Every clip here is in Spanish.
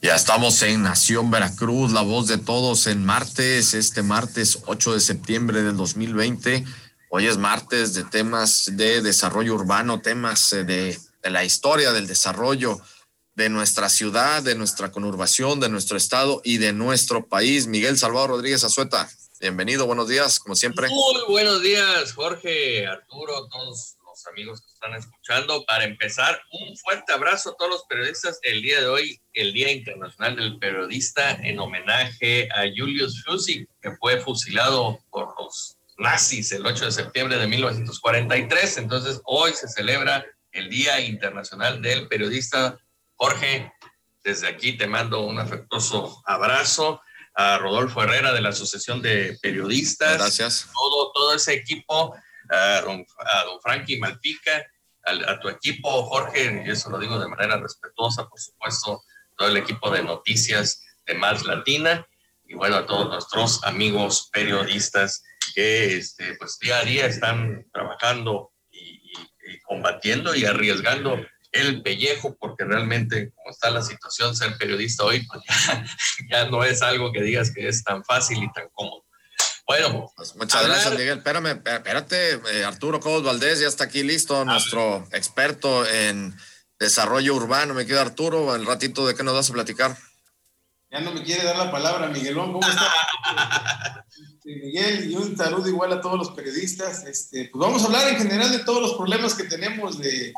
Ya estamos en Nación Veracruz, la voz de todos en martes, este martes 8 de septiembre del 2020. Hoy es martes de temas de desarrollo urbano, temas eh, de, de, la historia del desarrollo de nuestra ciudad, de nuestra conurbación, de nuestro estado y de nuestro país. Miguel Salvador Rodríguez Azueta, bienvenido, buenos días, como siempre. Muy buenos días, Jorge, Arturo, todos amigos que están escuchando. Para empezar, un fuerte abrazo a todos los periodistas. El día de hoy, el Día Internacional del Periodista, en homenaje a Julius Fusig, que fue fusilado por los nazis el 8 de septiembre de 1943. Entonces, hoy se celebra el Día Internacional del Periodista. Jorge, desde aquí te mando un afectuoso abrazo a Rodolfo Herrera de la Asociación de Periodistas. Gracias. Todo, todo ese equipo a don, a Frankie Malpica, a, tu equipo, Jorge, y eso lo digo de manera respetuosa, por supuesto, todo el equipo de noticias de Más Latina, y bueno, a todos nuestros amigos periodistas que este, pues día a día están trabajando y, combatiendo y arriesgando el pellejo, porque realmente como está la situación, ser periodista hoy, pues ya no es algo que digas que es tan fácil y tan cómodo. Bueno, pues muchas hablar... gracias, Miguel. Espérame, espérate, eh, Arturo Cobos Valdés ya está aquí listo, nuestro experto en desarrollo urbano. Me queda Arturo, el ratito de qué nos vas a platicar. Ya no me quiere dar la palabra, Miguelón. ¿Cómo está? Miguel, y un saludo igual a todos los periodistas. Este, pues vamos a hablar en general de todos los problemas que tenemos de,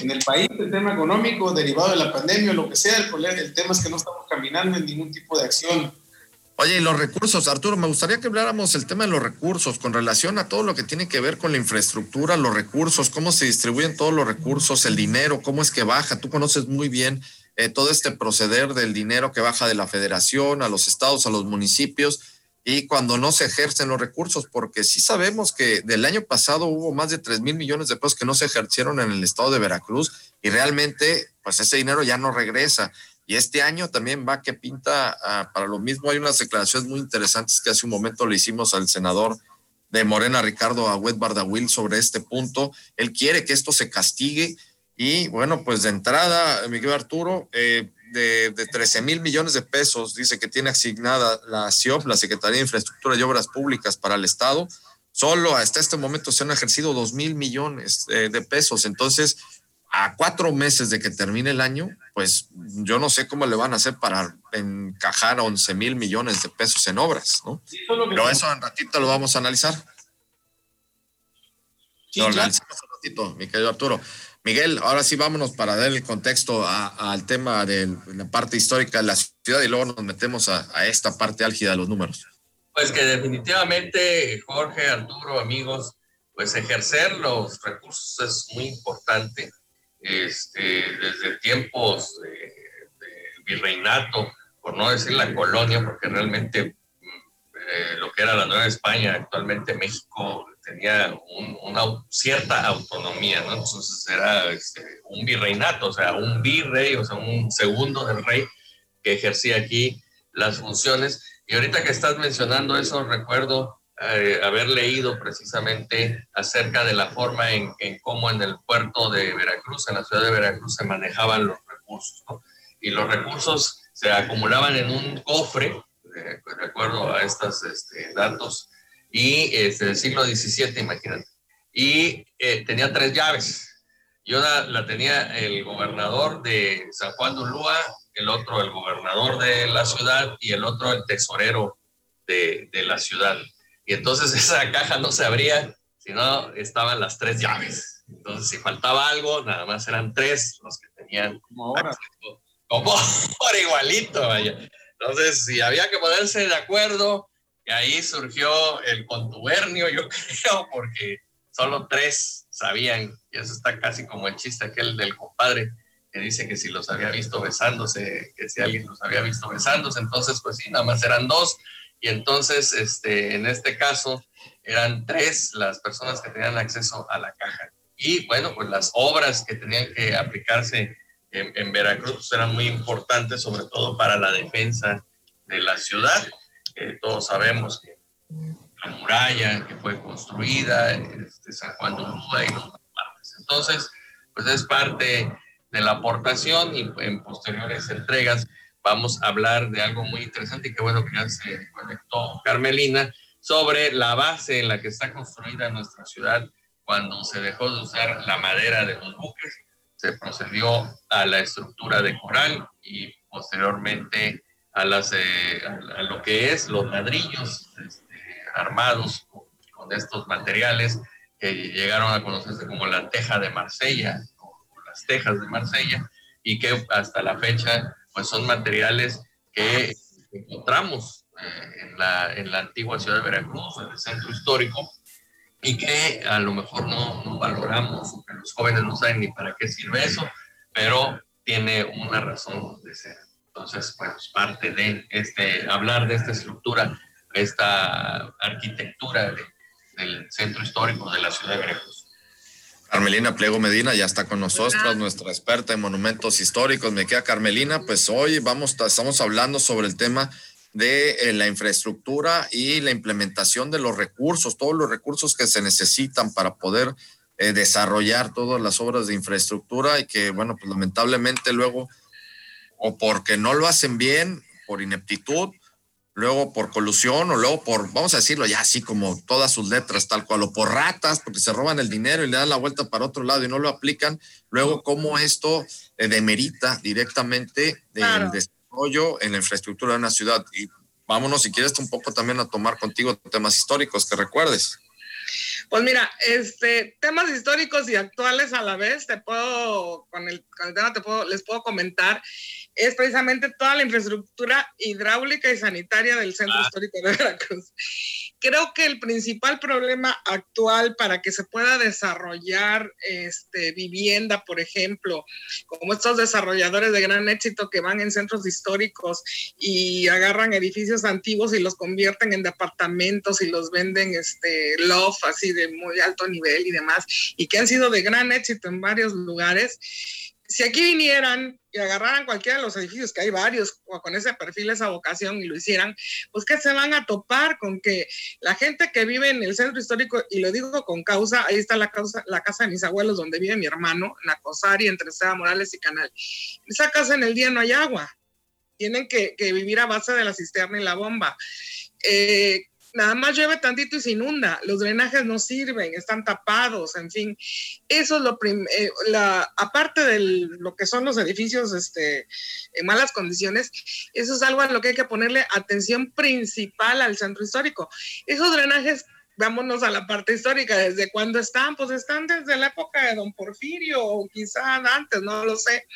en el país, el tema económico derivado de la pandemia, lo que sea, el, problema, el tema es que no estamos caminando en ningún tipo de acción Oye, y los recursos, Arturo, me gustaría que habláramos el tema de los recursos con relación a todo lo que tiene que ver con la infraestructura, los recursos, cómo se distribuyen todos los recursos, el dinero, cómo es que baja. Tú conoces muy bien eh, todo este proceder del dinero que baja de la federación a los estados, a los municipios y cuando no se ejercen los recursos, porque sí sabemos que del año pasado hubo más de 3 mil millones de pesos que no se ejercieron en el estado de Veracruz y realmente pues ese dinero ya no regresa. Y este año también va que pinta uh, para lo mismo. Hay unas declaraciones muy interesantes que hace un momento le hicimos al senador de Morena, Ricardo Agüed Bardawil, sobre este punto. Él quiere que esto se castigue. Y bueno, pues de entrada, Miguel Arturo, eh, de, de 13 mil millones de pesos, dice que tiene asignada la CIOP, la Secretaría de Infraestructura y Obras Públicas para el Estado. Solo hasta este momento se han ejercido 2 mil millones eh, de pesos. Entonces, a cuatro meses de que termine el año, pues yo no sé cómo le van a hacer para encajar 11 mil millones de pesos en obras, ¿no? Sí, Pero eso en ratito lo vamos a analizar. Sí, lo analizamos un ratito, mi querido Arturo. Miguel, ahora sí vámonos para dar el contexto al tema de la parte histórica de la ciudad y luego nos metemos a, a esta parte álgida de los números. Pues que definitivamente, Jorge, Arturo, amigos, pues ejercer los recursos es muy importante este, desde tiempos de, virreinato, por no decir la colonia, porque realmente eh, lo que era la Nueva España, actualmente México tenía un, una cierta autonomía, ¿no? Entonces era este, un virreinato, o sea, un virrey, o sea, un segundo del rey que ejercía aquí las funciones. Y ahorita que estás mencionando eso, recuerdo eh, haber leído precisamente acerca de la forma en, en, cómo en el puerto de Veracruz, en la ciudad de Veracruz, se manejaban los recursos. ¿no? Y los recursos se acumulaban en un cofre, de, de acuerdo a estos este, datos, y este, del siglo XVII, imagínate. Y eh, tenía tres llaves. Y una la tenía el gobernador de San Juan de Ulúa, el otro el gobernador de la ciudad y el otro el tesorero de, de la ciudad. Y entonces esa caja no se abría, sino estaban las tres llaves. Entonces, si faltaba algo, nada más eran tres los que tenían. Como ahora. Como por igualito, vaya. Entonces, si había que ponerse de acuerdo, y ahí surgió el contubernio, yo creo, porque solo tres sabían, y eso está casi como el chiste aquel del compadre, que dice que si los había visto besándose, que si alguien los había visto besándose, entonces, pues sí, nada más eran dos y entonces, este, en este caso, eran tres las personas que tenían acceso a la caja. Y bueno, pues las obras que tenían que aplicarse en, Veracruz eran muy importantes, sobre todo para la defensa de la ciudad. todos sabemos que la muralla que fue construida, este, San Juan de Ulúa y los partes. Entonces, pues es parte de la aportación y en posteriores entregas vamos a hablar de algo muy interesante y qué bueno que ya se conectó Carmelina sobre la base en la que está construida nuestra ciudad cuando se dejó de usar la madera de los buques, se procedió a la estructura de coral y posteriormente a, las, eh, a lo que es los ladrillos este, armados con, estos materiales que llegaron a conocerse como la teja de Marsella o las tejas de Marsella y que hasta la fecha pues son materiales que encontramos eh, en, la, en la antigua ciudad de Veracruz, en el centro histórico, y que a lo mejor no, valoramos, que los jóvenes no saben ni para qué sirve eso, pero tiene una razón de ser. Entonces, pues parte de este, hablar de esta estructura, esta arquitectura del centro histórico de la ciudad de Veracruz. Carmelina Pliego Medina ya está con nosotros, nuestra experta en monumentos históricos. Me queda Carmelina, pues hoy vamos, estamos hablando sobre el tema de eh, la infraestructura y la implementación de los recursos, todos los recursos que se necesitan para poder eh, desarrollar todas las obras de infraestructura y que, bueno, pues lamentablemente luego, o porque no lo hacen bien, por ineptitud, luego por colusión o luego por, vamos a decirlo ya así como todas sus letras tal cual, o por ratas, porque se roban el dinero y le dan la vuelta para otro lado y no lo aplican, luego cómo esto eh, demerita directamente el desarrollo en la infraestructura de una ciudad. Y vámonos, si quieres, un poco también a tomar contigo temas históricos que recuerdes. Pues mira, este, temas históricos y actuales a la vez, te puedo, con el, con el tema te puedo, les puedo comentar es precisamente toda la infraestructura hidráulica y sanitaria del Centro ah. Histórico de Veracruz. Creo que el principal problema actual para que se pueda desarrollar este, vivienda, por ejemplo, como estos desarrolladores de gran éxito que van en centros históricos y agarran edificios antiguos y los convierten en departamentos y los venden este, loft así de muy alto nivel y demás, y que han sido de gran éxito en varios lugares si aquí vinieran y agarraran cualquiera de los edificios, que hay varios con ese perfil, esa vocación, y lo hicieran, pues que se van a topar con que la gente que vive en el centro histórico, y lo digo con causa, ahí está la, causa, la casa de mis abuelos donde vive mi hermano, en la Cosari, entre Seda Morales y Canal. esa casa en el día no hay agua. Tienen que, que vivir a base de la cisterna y la bomba. Eh, nada más llueve tantito y se inunda, los drenajes no sirven, están tapados, en fin. Eso es lo eh, aparte de lo que son los edificios este, en malas condiciones, eso es algo a lo que hay que ponerle atención principal al centro histórico. Esos drenajes vámonos a la parte histórica, ¿desde cuándo están? Pues están desde la época de don Porfirio o quizá antes, no lo sé.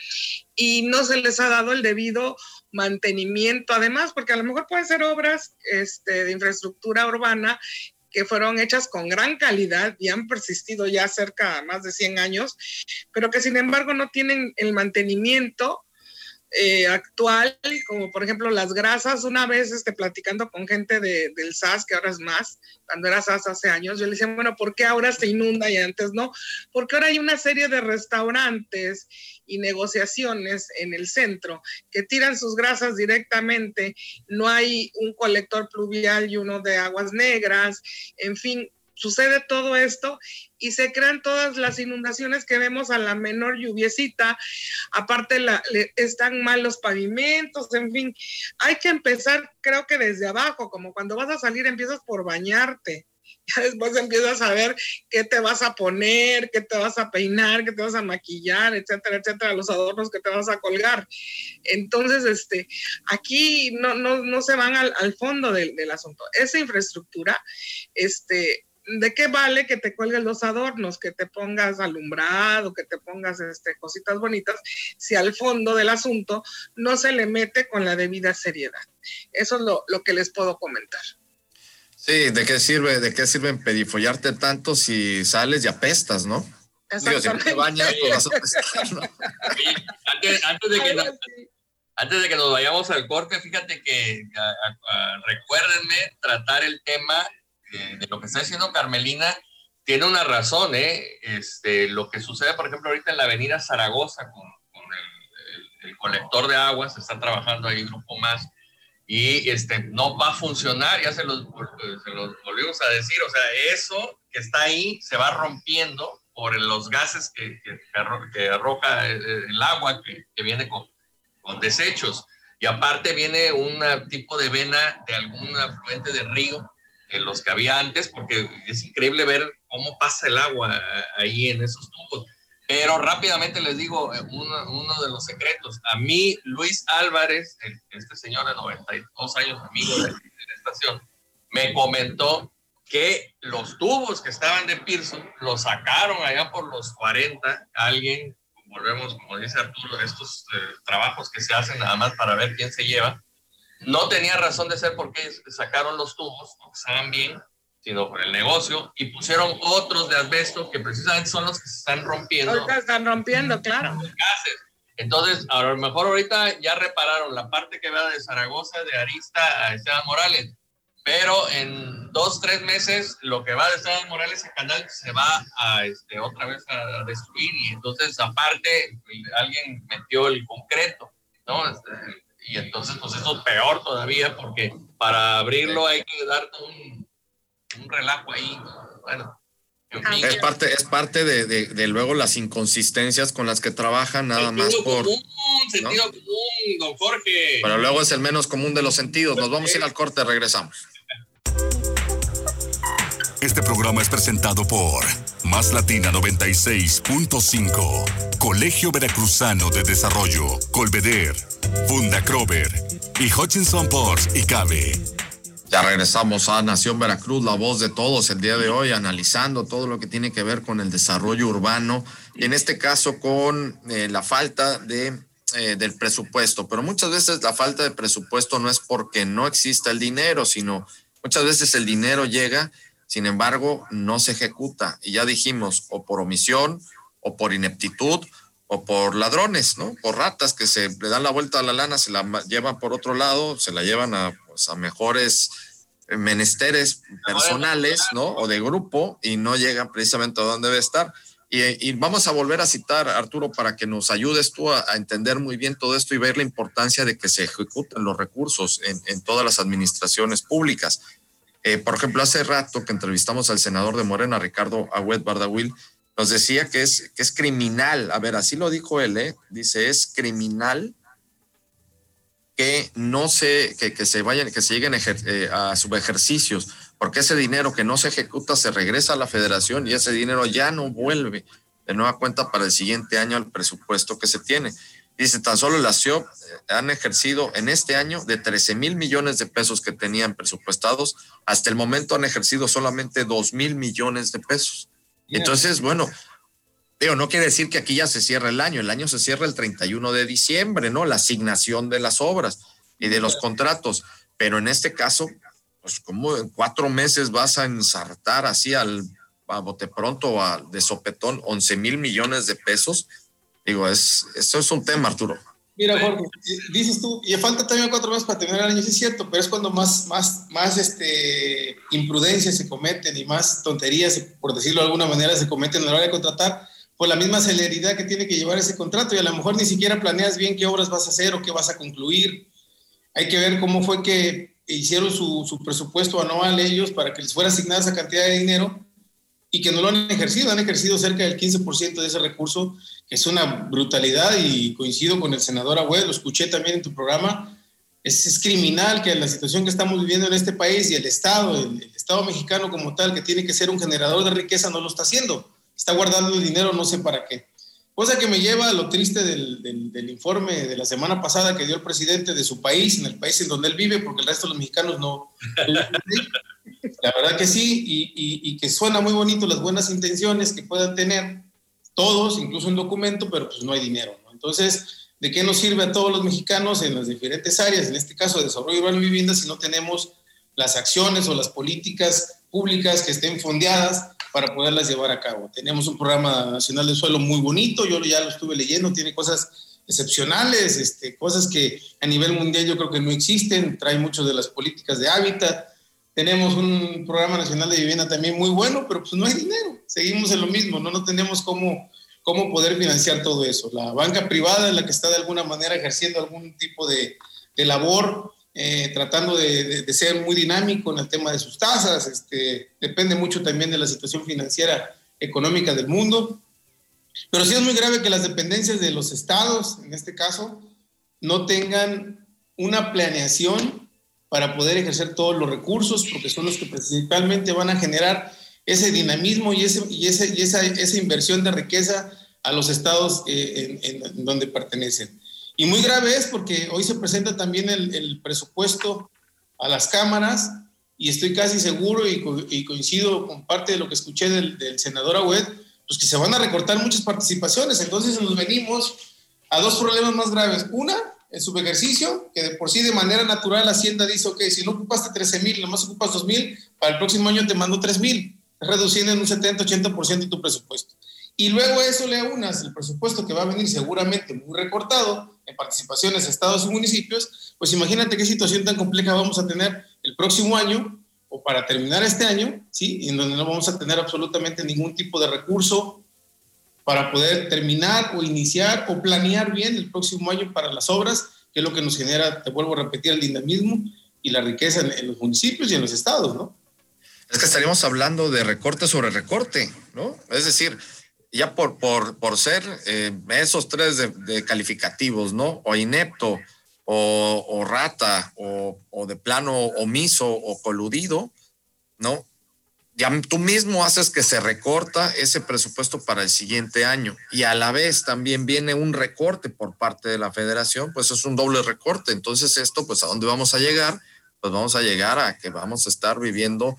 Y no se les ha dado el debido mantenimiento, además, porque a lo mejor pueden ser obras este, de infraestructura urbana que fueron hechas con gran calidad y han persistido ya cerca de más de 100 años, pero que sin embargo no tienen el mantenimiento eh, actual, como por ejemplo las grasas. Una vez este, platicando con gente de, del SAS, que ahora es más, cuando era SAS hace años, yo le decía, bueno, ¿por qué ahora se inunda y antes no? Porque ahora hay una serie de restaurantes y negociaciones en el centro que tiran sus grasas directamente, no hay un colector pluvial y uno de aguas negras, en fin, sucede todo esto y se crean todas las inundaciones que vemos a la menor lluviecita. Aparte, están mal los pavimentos, en fin. Hay que empezar, creo que desde abajo, como cuando vas a salir empiezas por bañarte. Ya después empiezas a ver qué te vas a poner, qué te vas a peinar, qué te vas a maquillar, etcétera, etcétera, los adornos que te vas a colgar. Entonces, este, aquí no, no, no se van al, fondo del asunto. Esa infraestructura, este, ¿de qué vale que te cuelgues los adornos, que te pongas alumbrado, que te pongas este, cositas bonitas, si al fondo del asunto no se le mete con la debida seriedad? Eso es lo, que les puedo comentar. Sí, ¿de qué sirve, de qué sirve perifollarte tanto si sales y apestas, no? Exactamente. antes, de que antes de que nos vayamos al corte, fíjate que recuérdenme tratar el tema de lo que está diciendo Carmelina tiene una razón, ¿eh? Este, lo que sucede, por ejemplo, ahorita en la avenida Zaragoza con, el, colector de aguas, está trabajando ahí Grupo Más, y este, no va a funcionar, ya se los, se los volvimos a decir, o sea, eso que está ahí se va rompiendo por los gases que, que, arroja el, agua que, que viene con, con desechos. Y aparte viene un tipo de vena de algún afluente de río en los que había antes, porque es increíble ver cómo pasa el agua ahí en esos tubos. Pero rápidamente les digo eh, uno, uno de los secretos. A mí, Luis Álvarez, este señor de 92 años, amigo de, la estación, me comentó que los tubos que estaban de Pearson los sacaron allá por los 40. Alguien, volvemos, como dice Arturo, estos eh, trabajos que se hacen nada más para ver quién se lleva no tenía razón de ser porque sacaron los tubos, no estaban bien, sino por el negocio, y pusieron otros de asbesto que precisamente son los que se están rompiendo. Ahorita están rompiendo, claro. Entonces, a lo mejor ahorita ya repararon la parte que va de Zaragoza, de Arista a Esteban Morales, pero en dos, tres meses lo que va de Esteban Morales a Canal se va a este, otra vez a destruir y entonces aparte alguien metió el concreto, ¿no? Este, y entonces pues eso es peor todavía porque para abrirlo hay que dar un, un relajo ahí. Bueno. Es parte, es parte de, de, luego las inconsistencias con las que trabajan, nada más por. Común, sentido común, don Jorge. Pero luego es el menos común de los sentidos. Nos vamos a ir al corte, regresamos. Este programa es presentado por Más Latina 96.5, Colegio Veracruzano de Desarrollo, Colveder, Funda Crover y Hutchinson Ports y Cabe. Ya regresamos a Nación Veracruz, la voz de todos el día de hoy, analizando todo lo que tiene que ver con el desarrollo urbano y en este caso con eh, la falta de, eh, del presupuesto. Pero muchas veces la falta de presupuesto no es porque no exista el dinero, sino muchas veces el dinero llega sin embargo, no se ejecuta. Y ya dijimos, o por omisión, o por ineptitud, o por ladrones, ¿no? Por ratas que se le dan la vuelta a la lana, se la llevan por otro lado, se la llevan a, pues, mejores menesteres personales, ¿no? O de grupo y no llegan precisamente a donde debe estar. Y, vamos a volver a citar, Arturo, para que nos ayudes tú a, entender muy bien todo esto y ver la importancia de que se ejecuten los recursos en, en todas las administraciones públicas. Eh, por ejemplo, hace rato que entrevistamos al senador de Morena, Ricardo Agüed Bardawil, nos decía que es, que es criminal, a ver, así lo dijo él, ¿eh? dice, es criminal que no se, que, que se vayan, que se lleguen eh, a subejercicios, porque ese dinero que no se ejecuta se regresa a la federación y ese dinero ya no vuelve de nueva cuenta para el siguiente año al presupuesto que se tiene. Dice, tan solo las CIOP eh, han ejercido en este año de 13 mil millones de pesos que tenían presupuestados, hasta el momento han ejercido solamente 2 mil millones de pesos. Entonces, bueno, digo, no quiere decir que aquí ya se cierra el año, el año se cierra el 31 de diciembre, ¿no? La asignación de las obras y de los contratos, pero en este caso, pues como en cuatro meses vas a ensartar así al a bote pronto a, de sopetón 11 mil millones de pesos, Digo, es, eso es un tema, Arturo. Mira, Jorge, dices tú, y falta también cuatro meses para terminar el año, sí es cierto, pero es cuando más, más, más este, imprudencias se cometen y más tonterías, por decirlo de alguna manera, se cometen a la hora de contratar, por la misma celeridad que tiene que llevar ese contrato y a lo mejor ni siquiera planeas bien qué obras vas a hacer o qué vas a concluir. Hay que ver cómo fue que hicieron su, su presupuesto anual ellos para que les fuera asignada esa cantidad de dinero y que no lo han ejercido, han ejercido cerca del 15% de ese recurso, que es una brutalidad y coincido con el senador Agüed, lo escuché también en tu programa, es, es, criminal que la situación que estamos viviendo en este país y el Estado, el, Estado mexicano como tal, que tiene que ser un generador de riqueza, no lo está haciendo, está guardando el dinero no sé para qué. Cosa que me lleva a lo triste del, del, del informe de la semana pasada que dio el presidente de su país, en el país en donde él vive, porque el resto de los mexicanos no, La verdad que sí, y, que suena muy bonito las buenas intenciones que puedan tener todos, incluso un documento, pero pues no hay dinero. Entonces, ¿de qué nos sirve a todos los mexicanos en las diferentes áreas, en este caso desarrollo urbano y vivienda, si no tenemos las acciones o las políticas públicas que estén fondeadas para poderlas llevar a cabo? Tenemos un programa nacional de suelo muy bonito, yo ya lo estuve leyendo, tiene cosas excepcionales, este, cosas que a nivel mundial yo creo que no existen, trae mucho de las políticas de hábitat, Tenemos un programa nacional de vivienda también muy bueno, pero pues no hay dinero. Seguimos en lo mismo, no, no tenemos cómo, cómo poder financiar todo eso. La banca privada es la que está de alguna manera ejerciendo algún tipo de, de labor, eh, tratando de, ser muy dinámico en el tema de sus tasas. Este, depende mucho también de la situación financiera económica del mundo. Pero sí es muy grave que las dependencias de los estados, en este caso, no tengan una planeación para poder ejercer todos los recursos, porque son los que principalmente van a generar ese dinamismo y, ese, y, ese, y esa, esa, inversión de riqueza a los estados eh, en, donde pertenecen. Y muy grave es porque hoy se presenta también el, el presupuesto a las cámaras y estoy casi seguro y, co y, coincido con parte de lo que escuché del, del senador Agüed, pues que se van a recortar muchas participaciones. Entonces nos venimos a dos problemas más graves. Una, el subejercicio, que de por sí de manera natural Hacienda dice, ok, si no ocupaste 13 mil, nomás ocupas 2 mil, para el próximo año te mando 3 mil, reduciendo en un 70-80% tu presupuesto. Y luego a eso le unas el presupuesto que va a venir seguramente muy recortado en participaciones estados y municipios, pues imagínate qué situación tan compleja vamos a tener el próximo año o para terminar este año, ¿sí? En donde no vamos a tener absolutamente ningún tipo de recurso para poder terminar o iniciar o planear bien el próximo año para las obras, que es lo que nos genera, te vuelvo a repetir, el dinamismo y la riqueza en, en los municipios y en los estados, ¿no? Es que estaríamos hablando de recorte sobre recorte, ¿no? Es decir, ya por, por, por ser eh, esos tres de, calificativos, ¿no? O inepto, o, rata, o, de plano omiso o coludido, ¿no? Ya tú mismo haces que se recorta ese presupuesto para el siguiente año y a la vez también viene un recorte por parte de la federación, pues es un doble recorte. Entonces esto, pues a dónde vamos a llegar? Pues vamos a llegar a que vamos a estar viviendo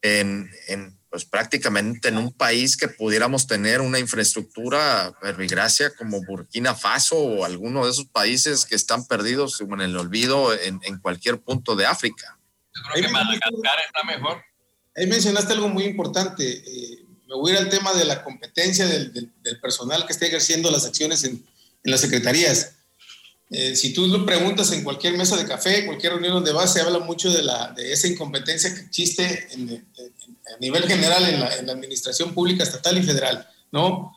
en, en pues prácticamente en un país que pudiéramos tener una infraestructura verbigracia como Burkina Faso o alguno de esos países que están perdidos en el olvido en, en cualquier punto de África. Yo creo que Madagascar está mejor. Ahí mencionaste algo muy importante. Eh, me voy a ir al tema de la competencia del, del, del personal que está ejerciendo las acciones en, en las secretarías. Eh, si tú lo preguntas en cualquier mesa de café, cualquier reunión donde vas, se habla mucho de, la, de esa incompetencia que existe en, en, a nivel general en la, en la, administración pública estatal y federal, ¿no?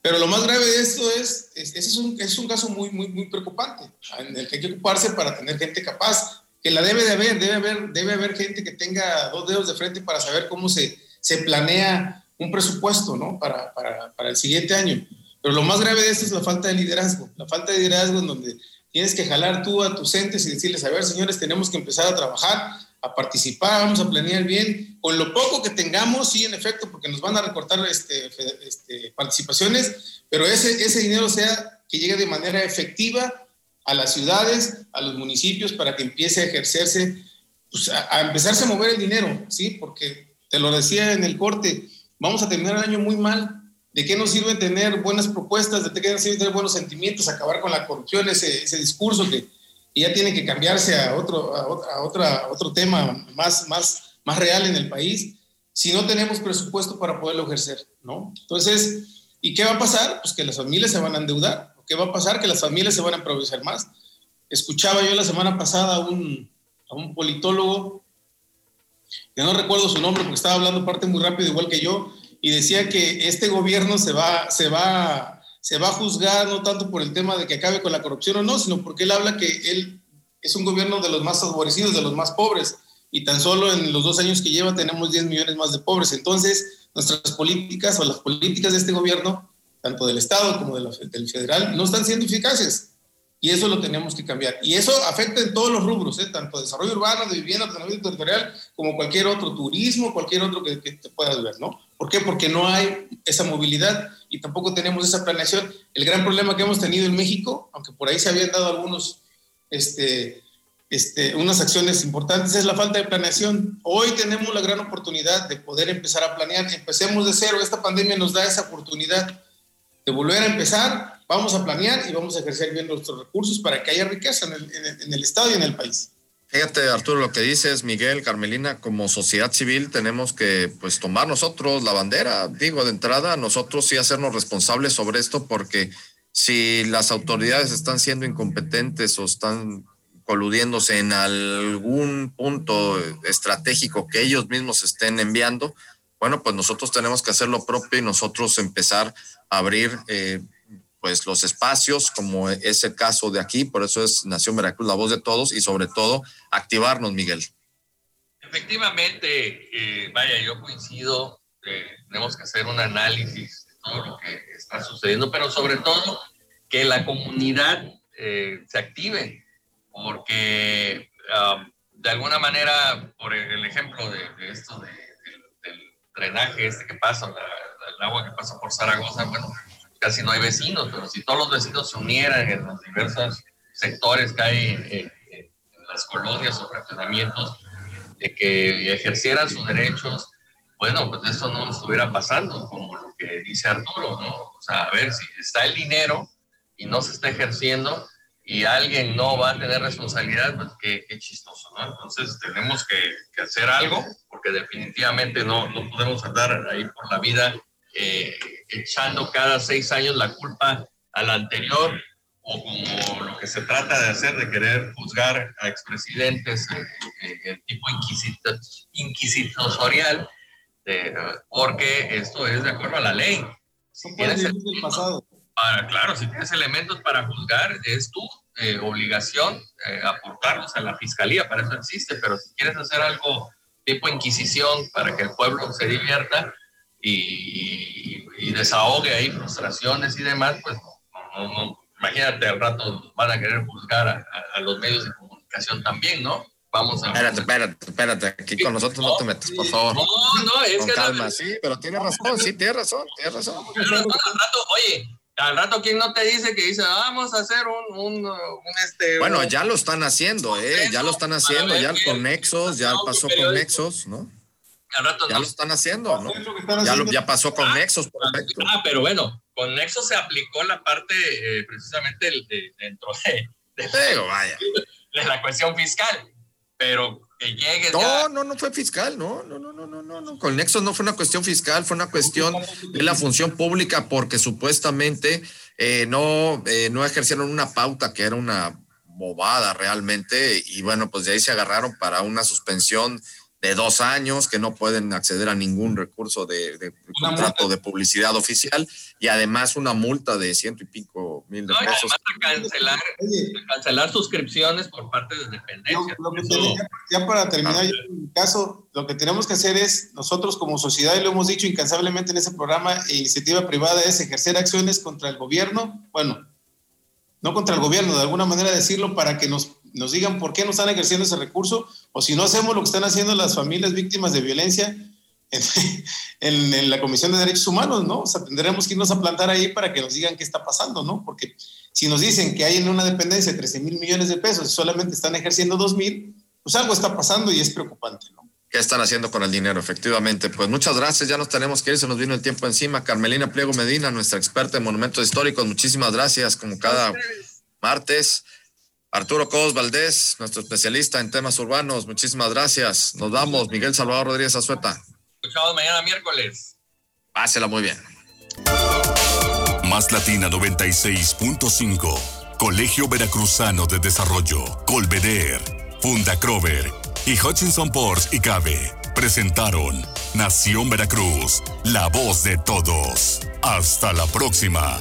Pero lo más grave de esto es, es, es, un, es un caso muy, muy, muy preocupante, en el que hay que ocuparse para tener gente capaz, que la debe de haber, debe haber, debe haber gente que tenga dos dedos de frente para saber cómo se, se planea un presupuesto, ¿no? Para, para, para el siguiente año. Pero lo más grave de esto es la falta de liderazgo, la falta de liderazgo en donde tienes que jalar tú a tus entes y decirles, a ver, señores, tenemos que empezar a trabajar, a participar, vamos a planear bien, con lo poco que tengamos, sí, en efecto, porque nos van a recortar este, este, participaciones, pero ese, ese dinero sea que llegue de manera efectiva a las ciudades, a los municipios, para que empiece a ejercerse, pues, a, a empezarse a mover el dinero, ¿sí? Porque te lo decía en el corte, vamos a terminar el año muy mal, ¿De qué nos sirve tener buenas propuestas? ¿De qué nos sirve tener buenos sentimientos? Acabar con la corrupción, ese, ese discurso que, ya tiene que cambiarse a otro, a otro tema más, más, más real en el país, si no tenemos presupuesto para poderlo ejercer, ¿no? Entonces, ¿y qué va a pasar? Pues que las familias se van a endeudar. ¿Qué va a pasar? Que las familias se van a improvisar más. Escuchaba yo la semana pasada a un, a un politólogo, que no recuerdo su nombre porque estaba hablando parte muy rápido, igual que yo, y decía que este gobierno se va, se va, se va a juzgar no tanto por el tema de que acabe con la corrupción o no, sino porque él habla que él es un gobierno de los más favorecidos, de los más pobres, y tan solo en los dos años que lleva tenemos 10 millones más de pobres. Entonces, nuestras políticas o las políticas de este gobierno, tanto del Estado como del federal, no están siendo eficaces. Y eso lo tenemos que cambiar. Y eso afecta en todos los rubros, ¿eh? tanto desarrollo urbano, de vivienda, ordenamiento territorial, como cualquier otro turismo, cualquier otro que, que te puedas ver, ¿no? ¿Por qué? Porque no hay esa movilidad y tampoco tenemos esa planeación. El gran problema que hemos tenido en México, aunque por ahí se habían dado algunos, este, este, unas acciones importantes, es la falta de planeación. Hoy tenemos la gran oportunidad de poder empezar a planear. Empecemos de cero. Esta pandemia nos da esa oportunidad de volver a empezar vamos a planear y vamos a ejercer bien nuestros recursos para que haya riqueza en el, en, el Estado y en el país. Fíjate, Arturo, lo que dices, Miguel, Carmelina, como sociedad civil tenemos que pues tomar nosotros la bandera. Digo, de entrada, nosotros sí hacernos responsables sobre esto porque si las autoridades están siendo incompetentes o están coludiéndose en algún punto estratégico que ellos mismos estén enviando, bueno, pues nosotros tenemos que hacer lo propio y nosotros empezar a abrir eh, pues los espacios, como es el caso de aquí, por eso es Nación Veracruz, la voz de todos y sobre todo activarnos, Miguel. Efectivamente, eh, vaya, yo coincido, tenemos que hacer un análisis de todo lo que está sucediendo, pero sobre todo que la comunidad eh, se active, porque de alguna manera, por el ejemplo de, esto de, del drenaje este que pasa, el agua que pasa por Zaragoza, bueno, casi no hay vecinos, pero si todos los vecinos se unieran en los diversos sectores que hay en, las colonias o fraccionamientos, de que ejercieran sus derechos, bueno, pues eso no estuviera pasando, como lo que dice Arturo, ¿no? O sea, a ver, si está el dinero y no se está ejerciendo y alguien no va a tener responsabilidad, pues qué, qué chistoso, ¿no? Entonces tenemos que, que, hacer algo, porque definitivamente no, no podemos andar ahí por la vida eh, echando cada seis años la culpa al anterior o como lo que se trata de hacer, de querer juzgar a expresidentes en tipo inquisitorial, porque esto es de acuerdo a la ley. Si tienes para, claro, si tienes elementos para juzgar, es tu eh, obligación eh, aportarlos a la fiscalía, para eso existe, pero si quieres hacer algo tipo inquisición para que el pueblo se divierta, y, y, desahogue ahí frustraciones y demás, pues imagínate, al rato van a querer juzgar a, los medios de comunicación también, ¿no? Vamos a... Espérate, espérate, espérate, aquí con nosotros no, te metes, por favor. No, no, es con que... calma, sí, pero tiene razón, sí, tiene razón, tiene razón. al rato, oye, al rato, ¿quién no te dice que dice, vamos a hacer un, un, un este... Bueno, ya lo están haciendo, ¿eh? Ya lo están haciendo, ya con Nexos, ya pasó con Nexos, ¿no? Ya lo están haciendo, ¿no? Ya, ya, pasó con ah, Nexos, perfecto. Ah, pero bueno, con Nexos se aplicó la parte eh, precisamente dentro de, de, la cuestión fiscal, pero que llegue. No, no, no fue fiscal, no, no, no, no, no, no, Con Nexos no fue una cuestión fiscal, fue una cuestión de la función pública porque supuestamente eh, no, eh, no ejercieron una pauta que era una bobada realmente y bueno, pues de ahí se agarraron para una suspensión de dos años, que no pueden acceder a ningún recurso de, contrato de publicidad oficial y además una multa de ciento y pico mil de pesos. cancelar, cancelar suscripciones por parte de dependencia. ya, para terminar, ah, el caso, lo que tenemos que hacer es, nosotros como sociedad, y lo hemos dicho incansablemente en ese programa, e iniciativa privada es ejercer acciones contra el gobierno, bueno, no contra el gobierno, de alguna manera decirlo para que nos nos digan por qué no están ejerciendo ese recurso o si no hacemos lo que están haciendo las familias víctimas de violencia en, la Comisión de Derechos Humanos, ¿no? O sea, tendremos que irnos a plantar ahí para que nos digan qué está pasando, ¿no? Porque si nos dicen que hay en una dependencia 13 mil millones de pesos y solamente están ejerciendo 2 mil, pues algo está pasando y es preocupante, ¿no? ¿Qué están haciendo con el dinero? Efectivamente. Pues muchas gracias. Ya nos tenemos que ir. Se nos vino el tiempo encima. Carmelina Pliego Medina, nuestra experta en monumentos históricos. Muchísimas gracias. Como cada martes. Arturo Cos Valdés, nuestro especialista en temas urbanos. Muchísimas gracias. Nos vamos. Miguel Salvador Rodríguez Azueta. Escuchamos mañana miércoles. Pásela muy bien. Más Latina 96.5. Colegio Veracruzano de Desarrollo. Colveder. Funda Crover. Y Hutchinson Ports y Cabe. Presentaron Nación Veracruz. La voz de todos. Hasta la próxima.